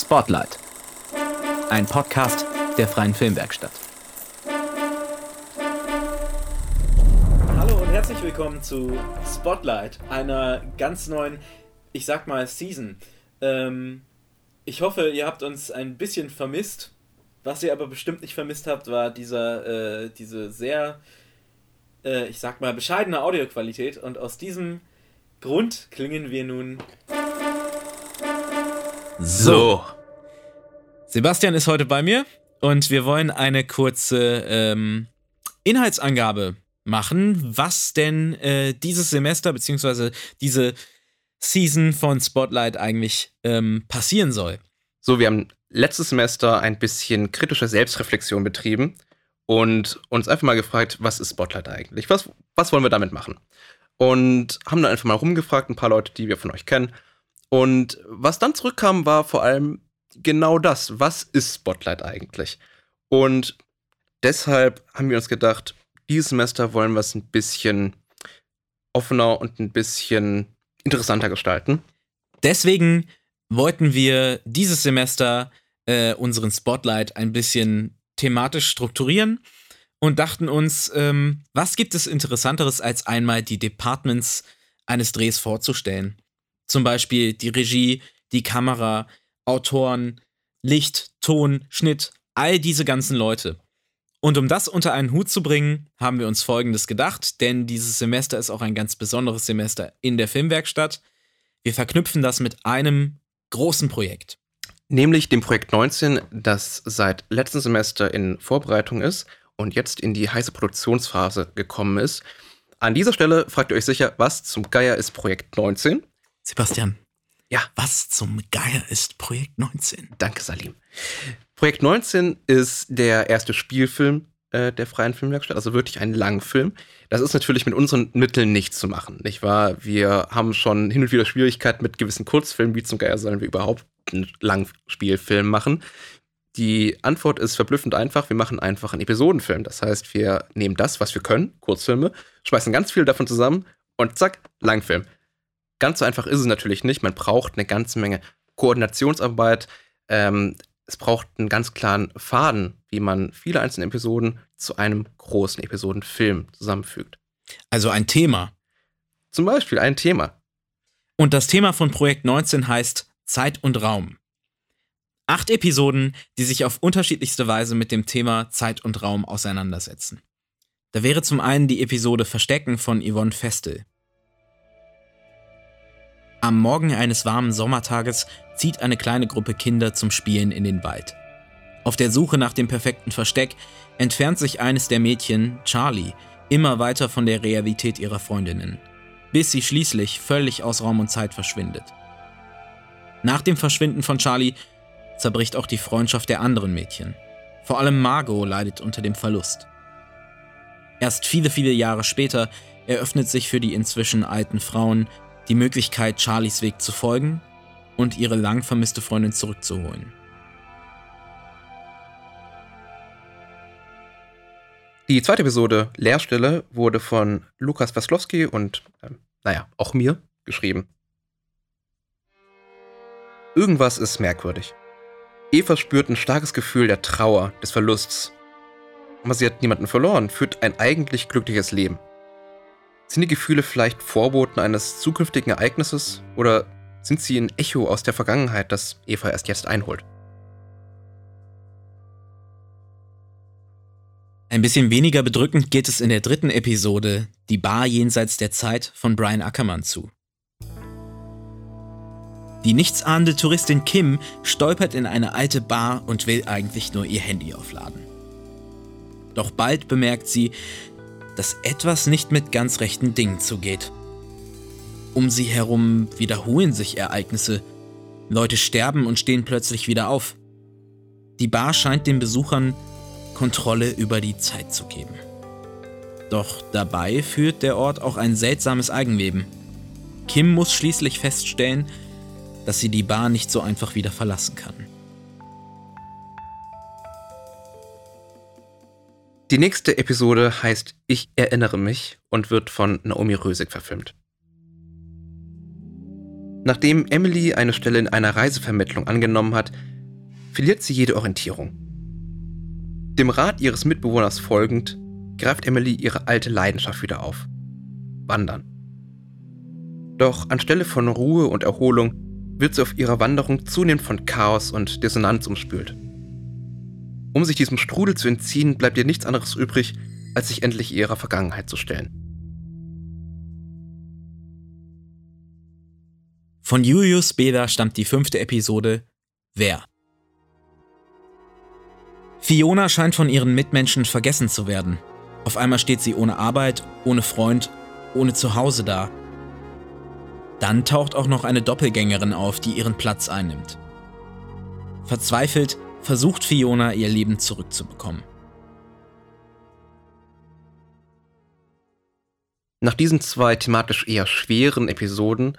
Spotlight. Ein Podcast der Freien Filmwerkstatt. Hallo und herzlich willkommen zu Spotlight, einer ganz neuen, ich sag mal, Season. Ähm, ich hoffe, ihr habt uns ein bisschen vermisst. Was ihr aber bestimmt nicht vermisst habt, war dieser, äh, diese sehr, äh, ich sag mal, bescheidene Audioqualität. Und aus diesem Grund klingen wir nun so. Sebastian ist heute bei mir und wir wollen eine kurze ähm, Inhaltsangabe machen, was denn äh, dieses Semester bzw. diese Season von Spotlight eigentlich ähm, passieren soll. So, wir haben letztes Semester ein bisschen kritische Selbstreflexion betrieben und uns einfach mal gefragt, was ist Spotlight eigentlich? Was, was wollen wir damit machen? Und haben dann einfach mal rumgefragt, ein paar Leute, die wir von euch kennen, und was dann zurückkam, war vor allem genau das. Was ist Spotlight eigentlich? Und deshalb haben wir uns gedacht, dieses Semester wollen wir es ein bisschen offener und ein bisschen interessanter gestalten. Deswegen wollten wir dieses Semester äh, unseren Spotlight ein bisschen thematisch strukturieren und dachten uns, ähm, was gibt es Interessanteres, als einmal die Departments eines Drehs vorzustellen? Zum Beispiel die Regie, die Kamera, Autoren, Licht, Ton, Schnitt, all diese ganzen Leute. Und um das unter einen Hut zu bringen, haben wir uns Folgendes gedacht, denn dieses Semester ist auch ein ganz besonderes Semester in der Filmwerkstatt. Wir verknüpfen das mit einem großen Projekt. Nämlich dem Projekt 19, das seit letztem Semester in Vorbereitung ist und jetzt in die heiße Produktionsphase gekommen ist. An dieser Stelle fragt ihr euch sicher, was zum Geier ist Projekt 19? Sebastian. Ja. Was zum Geier ist Projekt 19? Danke, Salim. Projekt 19 ist der erste Spielfilm äh, der Freien Filmwerkstatt, also wirklich ein Langfilm. Das ist natürlich mit unseren Mitteln nicht zu machen, nicht wahr? Wir haben schon hin und wieder Schwierigkeiten mit gewissen Kurzfilmen, wie zum Geier sollen wir überhaupt einen Langspielfilm machen. Die Antwort ist verblüffend einfach. Wir machen einfach einen Episodenfilm. Das heißt, wir nehmen das, was wir können, Kurzfilme, schmeißen ganz viel davon zusammen und zack, Langfilm. Ganz so einfach ist es natürlich nicht. Man braucht eine ganze Menge Koordinationsarbeit. Ähm, es braucht einen ganz klaren Faden, wie man viele einzelne Episoden zu einem großen Episodenfilm zusammenfügt. Also ein Thema. Zum Beispiel ein Thema. Und das Thema von Projekt 19 heißt Zeit und Raum. Acht Episoden, die sich auf unterschiedlichste Weise mit dem Thema Zeit und Raum auseinandersetzen. Da wäre zum einen die Episode Verstecken von Yvonne Festel. Am Morgen eines warmen Sommertages zieht eine kleine Gruppe Kinder zum Spielen in den Wald. Auf der Suche nach dem perfekten Versteck entfernt sich eines der Mädchen, Charlie, immer weiter von der Realität ihrer Freundinnen, bis sie schließlich völlig aus Raum und Zeit verschwindet. Nach dem Verschwinden von Charlie zerbricht auch die Freundschaft der anderen Mädchen. Vor allem Margot leidet unter dem Verlust. Erst viele, viele Jahre später eröffnet sich für die inzwischen alten Frauen die Möglichkeit, Charlies Weg zu folgen und ihre lang vermisste Freundin zurückzuholen. Die zweite Episode, Leerstelle, wurde von Lukas Waslowski und, äh, naja, auch mir geschrieben. Irgendwas ist merkwürdig. Eva spürt ein starkes Gefühl der Trauer, des Verlusts. Aber sie hat niemanden verloren, führt ein eigentlich glückliches Leben. Sind die Gefühle vielleicht Vorboten eines zukünftigen Ereignisses oder sind sie ein Echo aus der Vergangenheit, das Eva erst jetzt einholt? Ein bisschen weniger bedrückend geht es in der dritten Episode, Die Bar jenseits der Zeit von Brian Ackermann zu. Die nichtsahnende Touristin Kim stolpert in eine alte Bar und will eigentlich nur ihr Handy aufladen. Doch bald bemerkt sie, dass etwas nicht mit ganz rechten Dingen zugeht. Um sie herum wiederholen sich Ereignisse. Leute sterben und stehen plötzlich wieder auf. Die Bar scheint den Besuchern Kontrolle über die Zeit zu geben. Doch dabei führt der Ort auch ein seltsames Eigenleben. Kim muss schließlich feststellen, dass sie die Bar nicht so einfach wieder verlassen kann. Die nächste Episode heißt Ich erinnere mich und wird von Naomi Rösig verfilmt. Nachdem Emily eine Stelle in einer Reisevermittlung angenommen hat, verliert sie jede Orientierung. Dem Rat ihres Mitbewohners folgend, greift Emily ihre alte Leidenschaft wieder auf. Wandern. Doch anstelle von Ruhe und Erholung wird sie auf ihrer Wanderung zunehmend von Chaos und Dissonanz umspült. Um sich diesem Strudel zu entziehen, bleibt ihr nichts anderes übrig, als sich endlich ihrer Vergangenheit zu stellen. Von Julius Beda stammt die fünfte Episode Wer? Fiona scheint von ihren Mitmenschen vergessen zu werden. Auf einmal steht sie ohne Arbeit, ohne Freund, ohne Zuhause da. Dann taucht auch noch eine Doppelgängerin auf, die ihren Platz einnimmt. Verzweifelt versucht Fiona ihr Leben zurückzubekommen. Nach diesen zwei thematisch eher schweren Episoden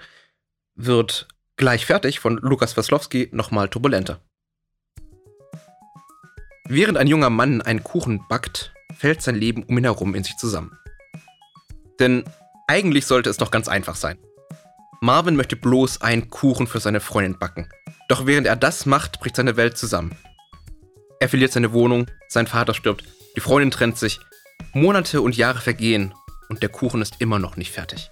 wird gleich fertig von Lukas Weslowski nochmal turbulenter. Während ein junger Mann einen Kuchen backt, fällt sein Leben um ihn herum in sich zusammen. Denn eigentlich sollte es doch ganz einfach sein. Marvin möchte bloß einen Kuchen für seine Freundin backen. Doch während er das macht, bricht seine Welt zusammen. Er verliert seine Wohnung, sein Vater stirbt, die Freundin trennt sich, Monate und Jahre vergehen und der Kuchen ist immer noch nicht fertig.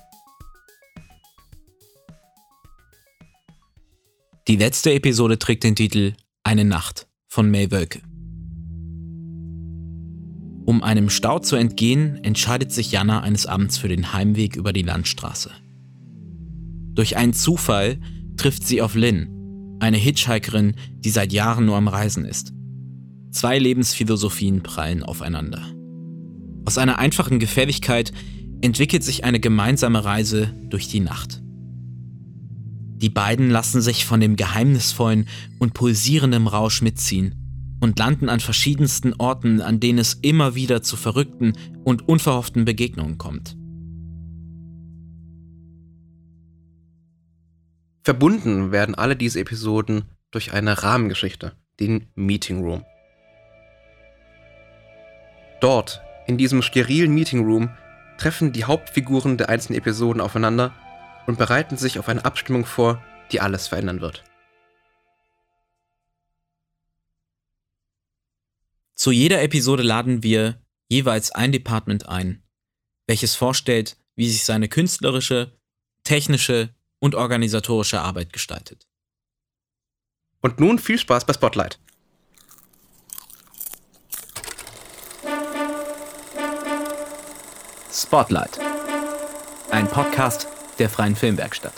Die letzte Episode trägt den Titel Eine Nacht von May Wölke. Um einem Stau zu entgehen, entscheidet sich Jana eines Abends für den Heimweg über die Landstraße. Durch einen Zufall trifft sie auf Lynn, eine Hitchhikerin, die seit Jahren nur am Reisen ist. Zwei Lebensphilosophien prallen aufeinander. Aus einer einfachen Gefälligkeit entwickelt sich eine gemeinsame Reise durch die Nacht. Die beiden lassen sich von dem geheimnisvollen und pulsierenden Rausch mitziehen und landen an verschiedensten Orten, an denen es immer wieder zu verrückten und unverhofften Begegnungen kommt. Verbunden werden alle diese Episoden durch eine Rahmengeschichte, den Meeting Room. Dort, in diesem sterilen Meeting Room, treffen die Hauptfiguren der einzelnen Episoden aufeinander und bereiten sich auf eine Abstimmung vor, die alles verändern wird. Zu jeder Episode laden wir jeweils ein Department ein, welches vorstellt, wie sich seine künstlerische, technische und organisatorische Arbeit gestaltet. Und nun viel Spaß bei Spotlight. Spotlight. Ein Podcast der Freien Filmwerkstatt.